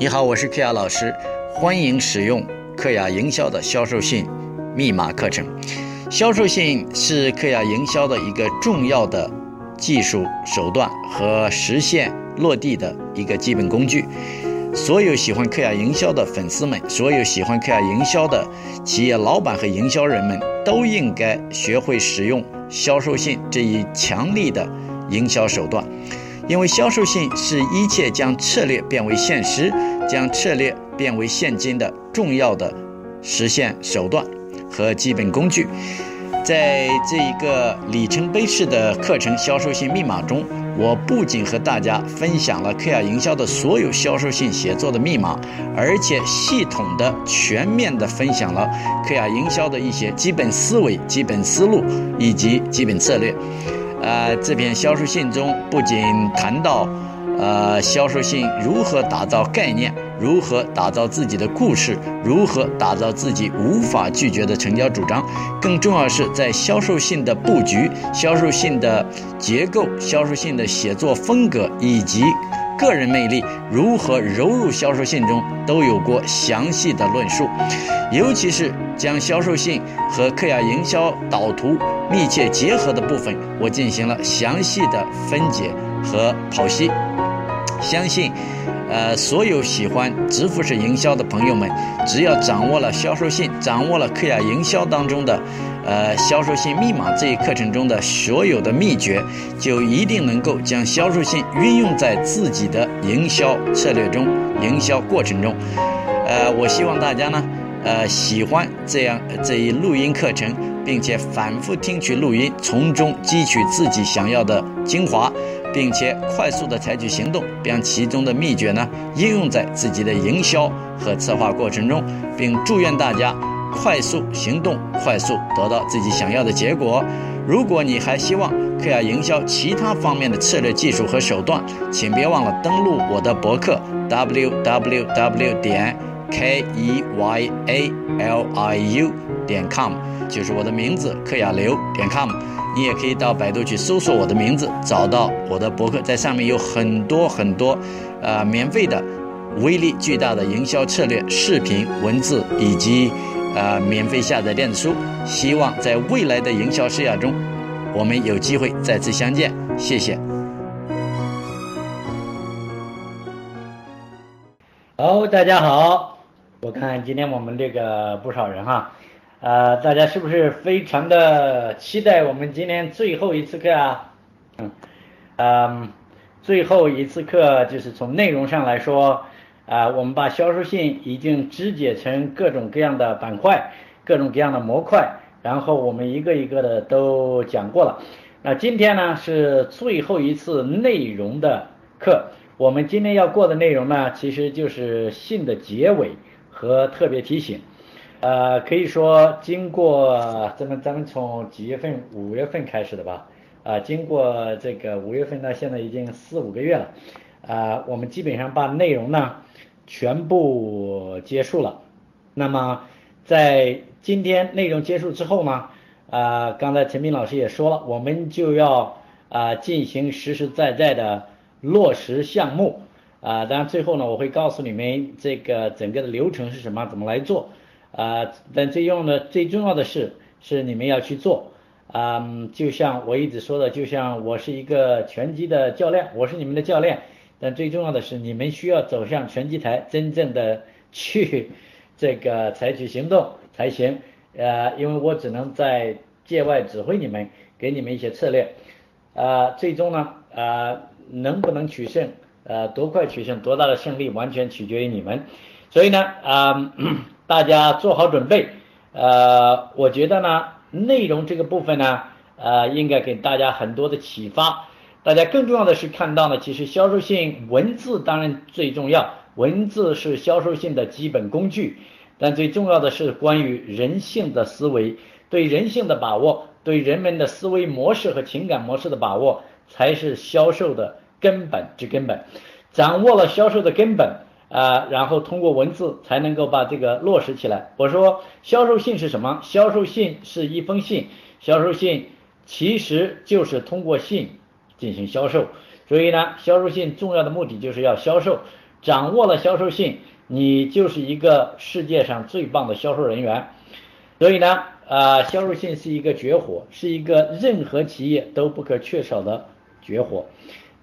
你好，我是克雅老师，欢迎使用克雅营销的销售信密码课程。销售信是克雅营销的一个重要的技术手段和实现落地的一个基本工具。所有喜欢克雅营销的粉丝们，所有喜欢克雅营销的企业老板和营销人们，都应该学会使用销售信这一强力的营销手段。因为销售性是一切将策略变为现实、将策略变为现金的重要的实现手段和基本工具。在这一个里程碑式的课程《销售性密码》中，我不仅和大家分享了克亚营销的所有销售性写作的密码，而且系统的、全面的分享了克亚营销的一些基本思维、基本思路以及基本策略。呃，这篇销售信中不仅谈到，呃，销售信如何打造概念，如何打造自己的故事，如何打造自己无法拒绝的成交主张，更重要是在销售信的布局、销售信的结构、销售信的写作风格以及个人魅力如何融入销售信中，都有过详细的论述，尤其是将销售信和克雅营销导图。密切结合的部分，我进行了详细的分解和剖析。相信，呃，所有喜欢直服式营销的朋友们，只要掌握了销售信，掌握了克雅营销当中的，呃，销售信密码这一课程中的所有的秘诀，就一定能够将销售信运用在自己的营销策略中、营销过程中。呃，我希望大家呢。呃，喜欢这样这一录音课程，并且反复听取录音，从中汲取自己想要的精华，并且快速的采取行动，将其中的秘诀呢应用在自己的营销和策划过程中，并祝愿大家快速行动，快速得到自己想要的结果。如果你还希望克雅营销其他方面的策略、技术和手段，请别忘了登录我的博客 www 点。k e y a l i u 点 com 就是我的名字，克雅流点 com。你也可以到百度去搜索我的名字，找到我的博客，在上面有很多很多，呃，免费的、威力巨大的营销策略、视频、文字以及呃免费下载电子书。希望在未来的营销事业中，我们有机会再次相见。谢谢。好，大家好。我看今天我们这个不少人哈，呃，大家是不是非常的期待我们今天最后一次课啊？嗯，嗯，最后一次课就是从内容上来说，啊，我们把销售信已经肢解成各种各样的板块，各种各样的模块，然后我们一个一个的都讲过了。那今天呢是最后一次内容的课，我们今天要过的内容呢，其实就是信的结尾。和特别提醒，呃，可以说经过咱们咱们从几月份？五月份开始的吧，啊，经过这个五月份到现在已经四五个月了，啊，我们基本上把内容呢全部结束了。那么在今天内容结束之后呢，啊，刚才陈斌老师也说了，我们就要啊进行实实在在的落实项目。啊，当然最后呢，我会告诉你们这个整个的流程是什么，怎么来做。啊，但最重要的最重要的是，是你们要去做。啊，就像我一直说的，就像我是一个拳击的教练，我是你们的教练。但最重要的是，你们需要走向拳击台，真正的去这个采取行动才行。呃，因为我只能在界外指挥你们，给你们一些策略。呃，最终呢，呃，能不能取胜？呃，多快取胜，多大的胜利，完全取决于你们。所以呢，啊，大家做好准备。呃，我觉得呢，内容这个部分呢，呃，应该给大家很多的启发。大家更重要的是看到呢，其实销售性文字当然最重要，文字是销售性的基本工具。但最重要的是关于人性的思维，对人性的把握，对人们的思维模式和情感模式的把握，才是销售的。根本之根本，掌握了销售的根本啊，然后通过文字才能够把这个落实起来。我说销售信是什么？销售信是一封信，销售信其实就是通过信进行销售。所以呢，销售信重要的目的就是要销售。掌握了销售性，你就是一个世界上最棒的销售人员。所以呢，呃，销售性是一个绝活，是一个任何企业都不可缺少的绝活。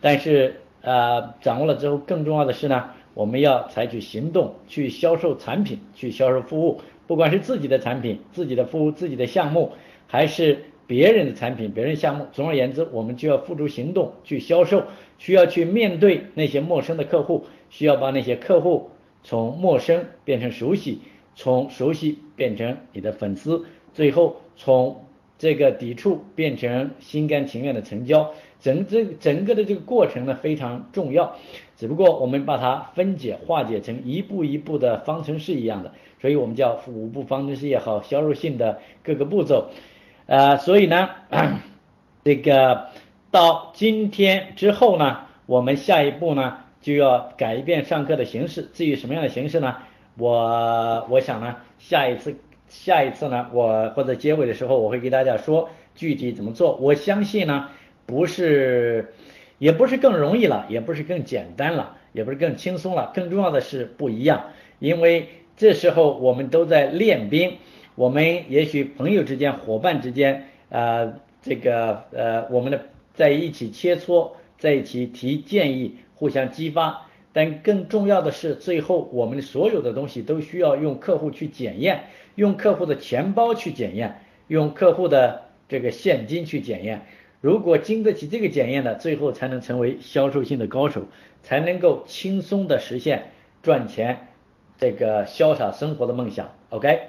但是，呃，掌握了之后，更重要的是呢，我们要采取行动去销售产品，去销售服务，不管是自己的产品、自己的服务、自己的项目，还是别人的产品、别人项目。总而言之，我们就要付诸行动去销售，需要去面对那些陌生的客户，需要把那些客户从陌生变成熟悉。从熟悉变成你的粉丝，最后从这个抵触变成心甘情愿的成交，整这整个的这个过程呢非常重要。只不过我们把它分解化解成一步一步的方程式一样的，所以我们叫五步方程式也好，销售性的各个步骤。呃，所以呢，这个到今天之后呢，我们下一步呢就要改变上课的形式。至于什么样的形式呢？我我想呢，下一次下一次呢，我或者结尾的时候，我会给大家说具体怎么做。我相信呢，不是，也不是更容易了，也不是更简单了，也不是更轻松了，更重要的是不一样。因为这时候我们都在练兵，我们也许朋友之间、伙伴之间，呃，这个呃，我们的在一起切磋，在一起提建议，互相激发。但更重要的是，最后我们所有的东西都需要用客户去检验，用客户的钱包去检验，用客户的这个现金去检验。如果经得起这个检验的，最后才能成为销售性的高手，才能够轻松的实现赚钱这个潇洒生活的梦想。OK，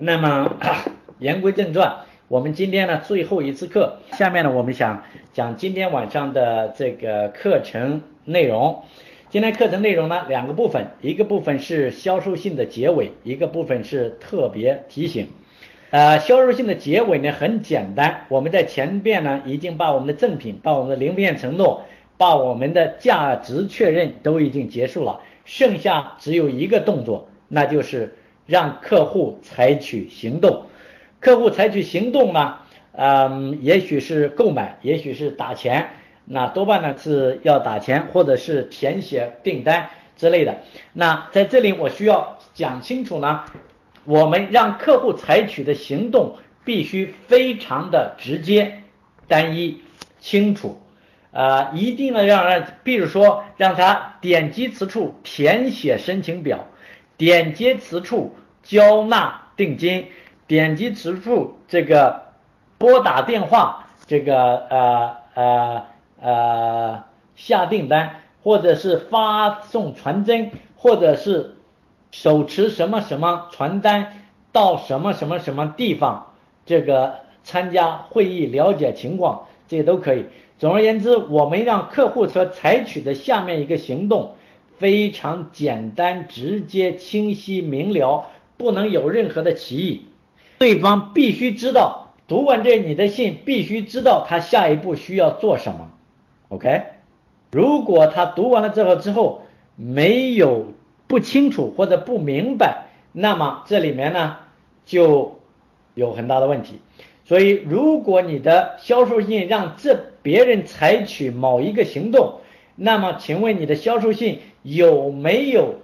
那么 言归正传，我们今天呢最后一次课，下面呢我们想讲今天晚上的这个课程内容。今天课程内容呢，两个部分，一个部分是销售性的结尾，一个部分是特别提醒。呃，销售性的结尾呢很简单，我们在前边呢已经把我们的赠品、把我们的零变承诺、把我们的价值确认都已经结束了，剩下只有一个动作，那就是让客户采取行动。客户采取行动呢，嗯，也许是购买，也许是打钱。那多半呢是要打钱，或者是填写订单之类的。那在这里我需要讲清楚呢，我们让客户采取的行动必须非常的直接、单一、清楚，啊，一定要让让，比如说让他点击此处填写申请表，点击此处交纳定金，点击此处这个拨打电话，这个呃呃。呃，下订单，或者是发送传真，或者是手持什么什么传单到什么什么什么地方，这个参加会议了解情况，这些都可以。总而言之，我们让客户所采取的下面一个行动非常简单、直接、清晰、明了，不能有任何的歧义。对方必须知道，读完这你的信，必须知道他下一步需要做什么。OK，如果他读完了这个之后没有不清楚或者不明白，那么这里面呢就有很大的问题。所以，如果你的销售信让这别人采取某一个行动，那么请问你的销售信有没有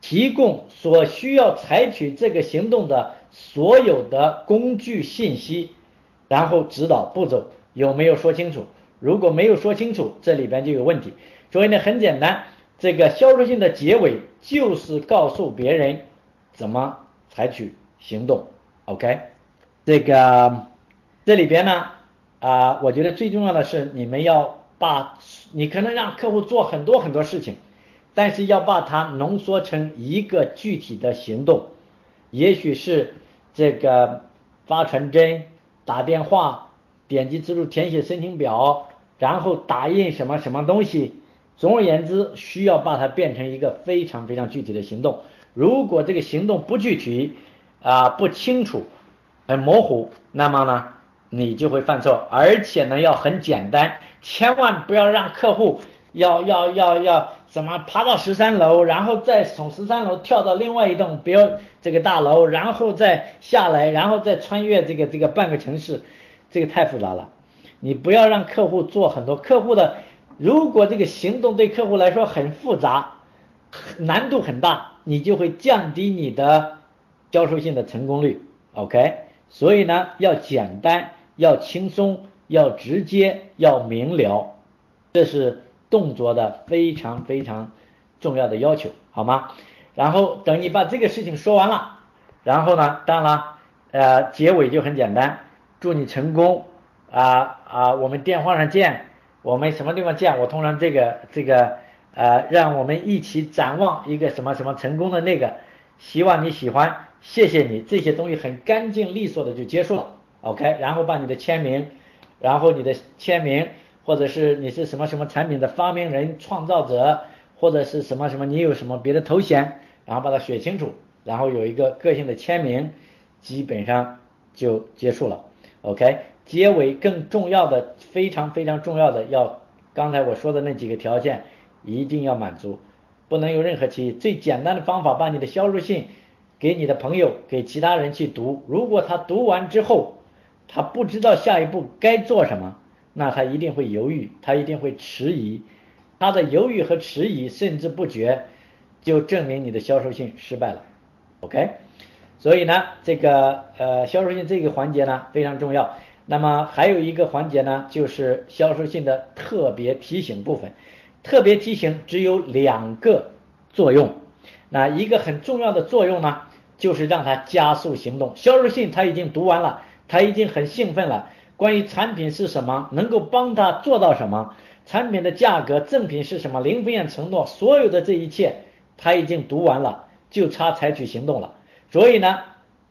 提供所需要采取这个行动的所有的工具信息，然后指导步骤有没有说清楚？如果没有说清楚，这里边就有问题。所以呢，很简单，这个销售性的结尾就是告诉别人怎么采取行动。OK，这个这里边呢，啊，我觉得最重要的是你们要把，你可能让客户做很多很多事情，但是要把它浓缩成一个具体的行动，也许是这个发传真、打电话。点击自助填写申请表，然后打印什么什么东西。总而言之，需要把它变成一个非常非常具体的行动。如果这个行动不具体啊不清楚，很模糊，那么呢你就会犯错，而且呢要很简单，千万不要让客户要要要要怎么爬到十三楼，然后再从十三楼跳到另外一栋比如这个大楼，然后再下来，然后再穿越这个这个半个城市。这个太复杂了，你不要让客户做很多客户的，如果这个行动对客户来说很复杂，难度很大，你就会降低你的销售性的成功率。OK，所以呢，要简单，要轻松，要直接，要明了，这是动作的非常非常重要的要求，好吗？然后等你把这个事情说完了，然后呢，当然了，呃，结尾就很简单，祝你成功啊啊，我们电话上见，我们什么地方见？我通常这个这个呃，让我们一起展望一个什么什么成功的那个，希望你喜欢，谢谢你，这些东西很干净利索的就结束了，OK，然后把你的签名，然后你的签名，或者是你是什么什么产品的发明人、创造者，或者是什么什么，你有什么别的头衔？然后把它写清楚，然后有一个个性的签名，基本上就结束了。OK，结尾更重要的，非常非常重要的，要刚才我说的那几个条件一定要满足，不能有任何歧义。最简单的方法，把你的销售信给你的朋友、给其他人去读，如果他读完之后，他不知道下一步该做什么，那他一定会犹豫，他一定会迟疑，他的犹豫和迟疑，甚至不决。就证明你的销售性失败了，OK，所以呢，这个呃销售性这个环节呢非常重要。那么还有一个环节呢，就是销售性的特别提醒部分。特别提醒只有两个作用，那一个很重要的作用呢，就是让他加速行动。销售信他已经读完了，他已经很兴奋了。关于产品是什么，能够帮他做到什么，产品的价格、赠品是什么、零风险承诺，所有的这一切。他已经读完了，就差采取行动了。所以呢，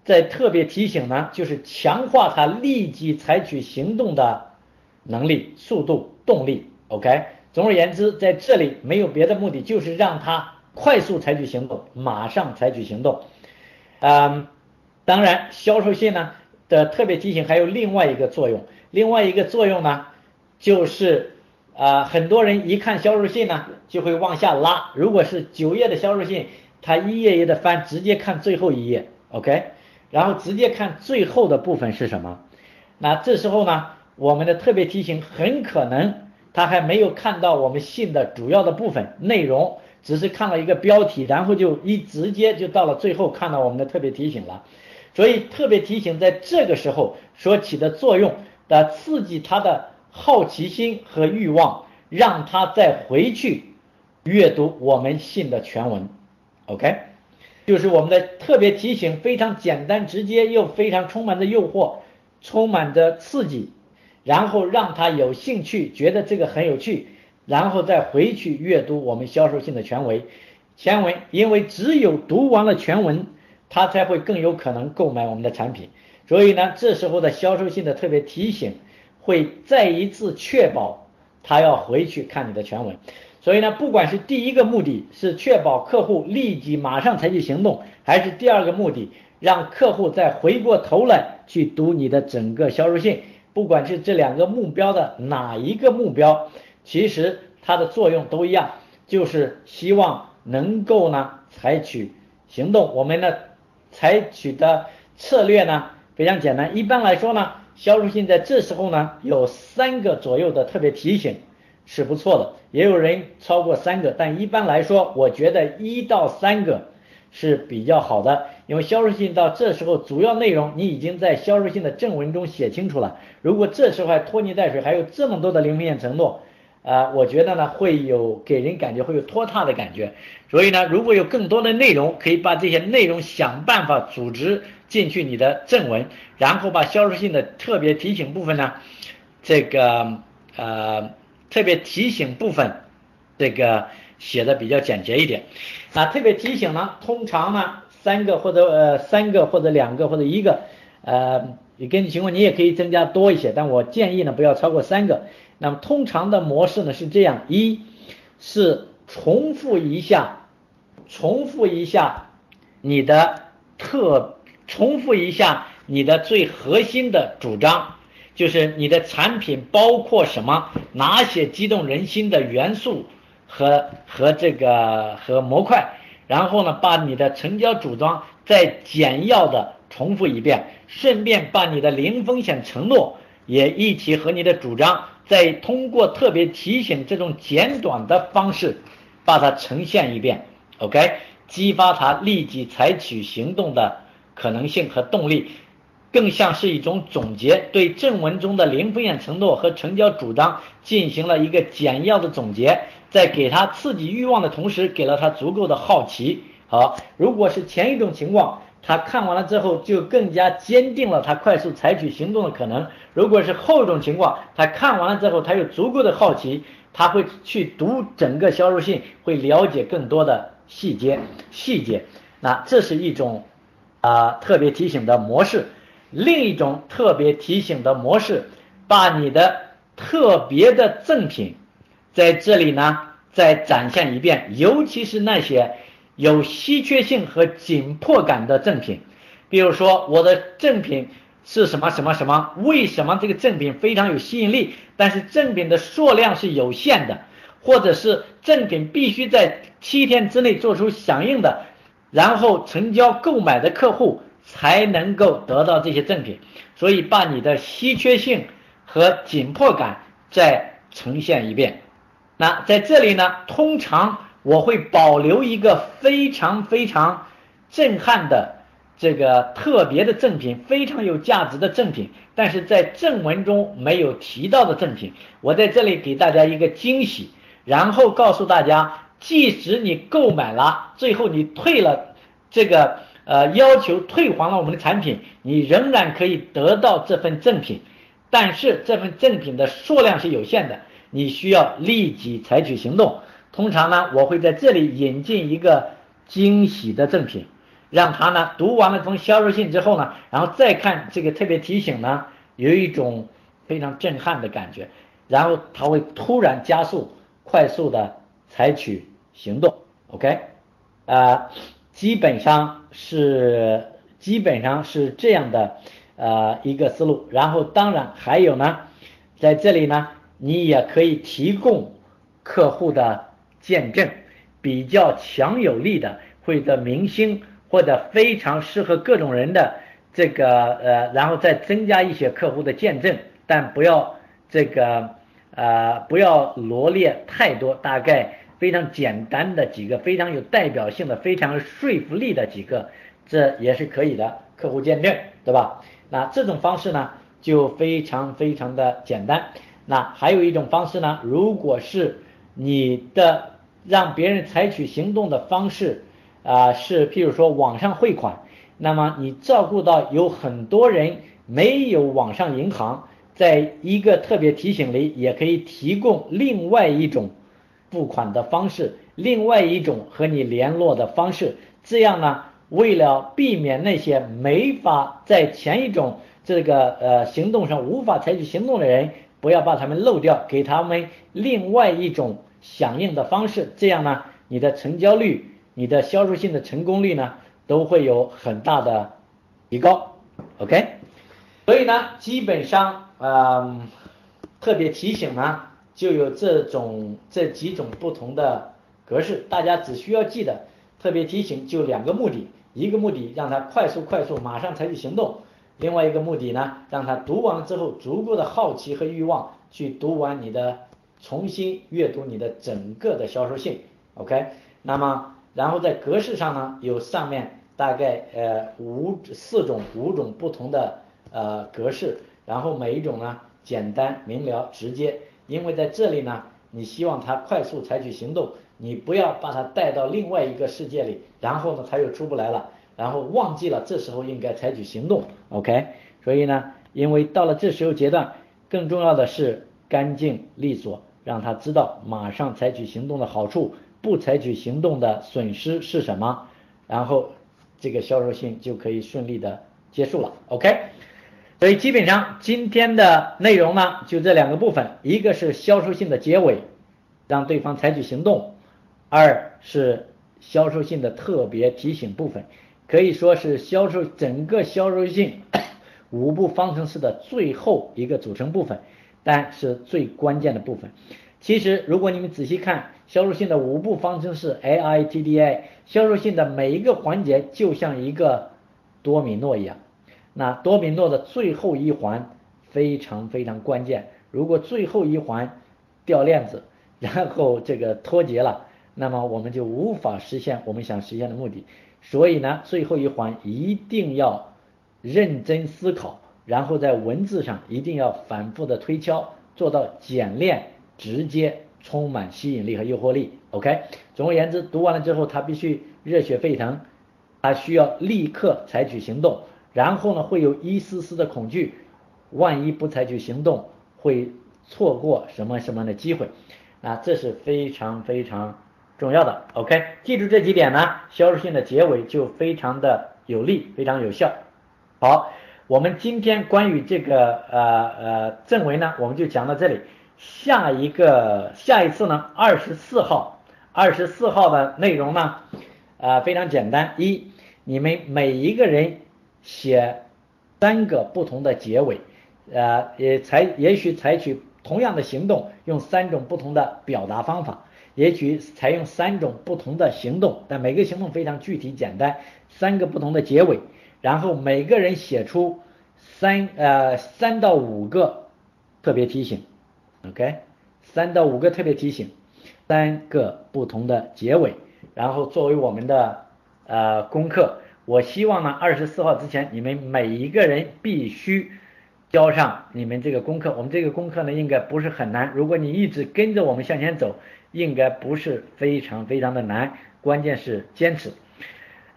在特别提醒呢，就是强化他立即采取行动的能力、速度、动力。OK，总而言之，在这里没有别的目的，就是让他快速采取行动，马上采取行动。嗯，当然，销售信呢的特别提醒还有另外一个作用，另外一个作用呢就是。啊，很多人一看销售信呢，就会往下拉。如果是九页的销售信，他一页页的翻，直接看最后一页，OK，然后直接看最后的部分是什么。那这时候呢，我们的特别提醒很可能他还没有看到我们信的主要的部分内容，只是看了一个标题，然后就一直接就到了最后看到我们的特别提醒了。所以特别提醒在这个时候所起的作用的刺激他的。好奇心和欲望，让他再回去阅读我们信的全文，OK，就是我们的特别提醒，非常简单直接又非常充满着诱惑，充满着刺激，然后让他有兴趣，觉得这个很有趣，然后再回去阅读我们销售信的全文，全文，因为只有读完了全文，他才会更有可能购买我们的产品，所以呢，这时候的销售性的特别提醒。会再一次确保他要回去看你的全文，所以呢，不管是第一个目的是确保客户立即马上采取行动，还是第二个目的让客户再回过头来去读你的整个销售信，不管是这两个目标的哪一个目标，其实它的作用都一样，就是希望能够呢采取行动。我们呢采取的策略呢非常简单，一般来说呢。销售信在这时候呢，有三个左右的特别提醒是不错的，也有人超过三个，但一般来说，我觉得一到三个是比较好的，因为销售信到这时候主要内容你已经在销售信的正文中写清楚了，如果这时候还拖泥带水，还有这么多的零风险承诺。啊，我觉得呢会有给人感觉会有拖沓的感觉，所以呢，如果有更多的内容，可以把这些内容想办法组织进去你的正文，然后把销售性的特别提醒部分呢，这个呃特别提醒部分这个写的比较简洁一点。那特别提醒呢，通常呢三个或者呃三个或者两个或者一个，呃，你根据情况你也可以增加多一些，但我建议呢不要超过三个。那么通常的模式呢是这样：一是重复一下，重复一下你的特，重复一下你的最核心的主张，就是你的产品包括什么，哪些激动人心的元素和和这个和模块，然后呢，把你的成交主张再简要的重复一遍，顺便把你的零风险承诺也一起和你的主张。再通过特别提醒这种简短的方式，把它呈现一遍，OK，激发他立即采取行动的可能性和动力，更像是一种总结，对正文中的零风险承诺和成交主张进行了一个简要的总结，在给他刺激欲望的同时，给了他足够的好奇。好，如果是前一种情况。他看完了之后，就更加坚定了他快速采取行动的可能。如果是后一种情况，他看完了之后，他有足够的好奇，他会去读整个销售信，会了解更多的细节细节。那这是一种啊特别提醒的模式。另一种特别提醒的模式，把你的特别的赠品在这里呢再展现一遍，尤其是那些。有稀缺性和紧迫感的赠品，比如说我的赠品是什么什么什么？为什么这个赠品非常有吸引力？但是赠品的数量是有限的，或者是赠品必须在七天之内做出响应的，然后成交购买的客户才能够得到这些赠品。所以把你的稀缺性和紧迫感再呈现一遍。那在这里呢，通常。我会保留一个非常非常震撼的这个特别的赠品，非常有价值的赠品，但是在正文中没有提到的赠品，我在这里给大家一个惊喜，然后告诉大家，即使你购买了，最后你退了这个呃要求退还了我们的产品，你仍然可以得到这份赠品，但是这份赠品的数量是有限的，你需要立即采取行动。通常呢，我会在这里引进一个惊喜的赠品，让他呢读完了封销售信之后呢，然后再看这个特别提醒呢，有一种非常震撼的感觉，然后他会突然加速、快速的采取行动。OK，啊，基本上是基本上是这样的呃一个思路。然后当然还有呢，在这里呢，你也可以提供客户的。见证比较强有力的，或者明星，或者非常适合各种人的这个呃，然后再增加一些客户的见证，但不要这个呃不要罗列太多，大概非常简单的几个，非常有代表性的，非常有说服力的几个，这也是可以的客户见证，对吧？那这种方式呢就非常非常的简单。那还有一种方式呢，如果是你的。让别人采取行动的方式啊，是譬如说网上汇款，那么你照顾到有很多人没有网上银行，在一个特别提醒里，也可以提供另外一种付款的方式，另外一种和你联络的方式。这样呢，为了避免那些没法在前一种这个呃行动上无法采取行动的人，不要把他们漏掉，给他们另外一种。响应的方式，这样呢，你的成交率、你的销售性的成功率呢，都会有很大的提高。OK，所以呢，基本上，嗯，特别提醒呢，就有这种这几种不同的格式，大家只需要记得，特别提醒就两个目的，一个目的让他快速快速马上采取行动，另外一个目的呢，让他读完之后足够的好奇和欲望去读完你的。重新阅读你的整个的销售信，OK，那么然后在格式上呢，有上面大概呃五四种五种不同的呃格式，然后每一种呢简单明了直接，因为在这里呢，你希望他快速采取行动，你不要把他带到另外一个世界里，然后呢他又出不来了，然后忘记了这时候应该采取行动，OK，所以呢，因为到了这时候阶段，更重要的是干净利索。让他知道马上采取行动的好处，不采取行动的损失是什么，然后这个销售信就可以顺利的结束了。OK，所以基本上今天的内容呢就这两个部分，一个是销售信的结尾，让对方采取行动；二是销售信的特别提醒部分，可以说是销售整个销售信 五步方程式的最后一个组成部分。但是最关键的部分，其实如果你们仔细看销售性的五步方程式 A I T D I，销售性的每一个环节就像一个多米诺一样，那多米诺的最后一环非常非常关键，如果最后一环掉链子，然后这个脱节了，那么我们就无法实现我们想实现的目的。所以呢，最后一环一定要认真思考，然后在文字上一定要反复的推敲，做到简练、直接、充满吸引力和诱惑力。OK，总而言之，读完了之后，他必须热血沸腾，他需要立刻采取行动，然后呢，会有一丝丝的恐惧，万一不采取行动，会错过什么什么的机会，啊，这是非常非常。重要的，OK，记住这几点呢，销售性的结尾就非常的有力，非常有效。好，我们今天关于这个呃呃正文呢，我们就讲到这里。下一个下一次呢，二十四号，二十四号的内容呢，呃非常简单，一，你们每一个人写三个不同的结尾，呃也采也许采取同样的行动，用三种不同的表达方法。也许采用三种不同的行动，但每个行动非常具体简单，三个不同的结尾，然后每个人写出三呃三到五个特别提醒，OK，三到五个特别提醒，三个不同的结尾，然后作为我们的呃功课，我希望呢二十四号之前你们每一个人必须交上你们这个功课，我们这个功课呢应该不是很难，如果你一直跟着我们向前走。应该不是非常非常的难，关键是坚持。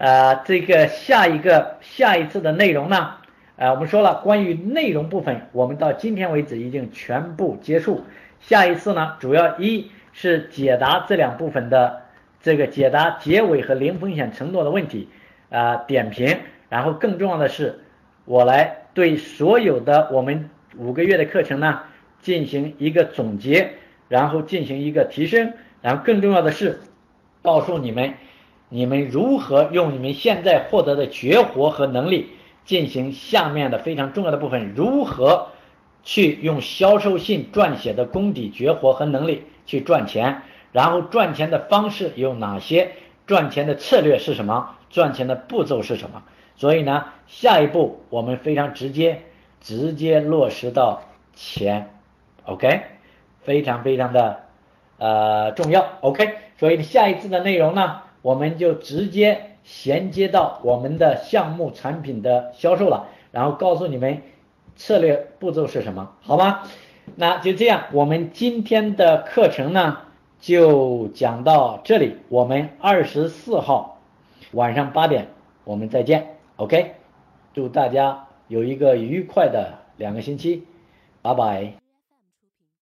呃，这个下一个下一次的内容呢，呃，我们说了关于内容部分，我们到今天为止已经全部结束。下一次呢，主要一是解答这两部分的这个解答结尾和零风险承诺的问题，啊，点评。然后更重要的是，我来对所有的我们五个月的课程呢进行一个总结。然后进行一个提升，然后更重要的是，告诉你们，你们如何用你们现在获得的绝活和能力进行下面的非常重要的部分，如何去用销售性撰写的功底绝活和能力去赚钱，然后赚钱的方式有哪些，赚钱的策略是什么，赚钱的步骤是什么。所以呢，下一步我们非常直接，直接落实到钱，OK。非常非常的呃重要，OK，所以下一次的内容呢，我们就直接衔接到我们的项目产品的销售了，然后告诉你们策略步骤是什么，好吗？那就这样，我们今天的课程呢就讲到这里，我们二十四号晚上八点我们再见，OK，祝大家有一个愉快的两个星期，拜拜。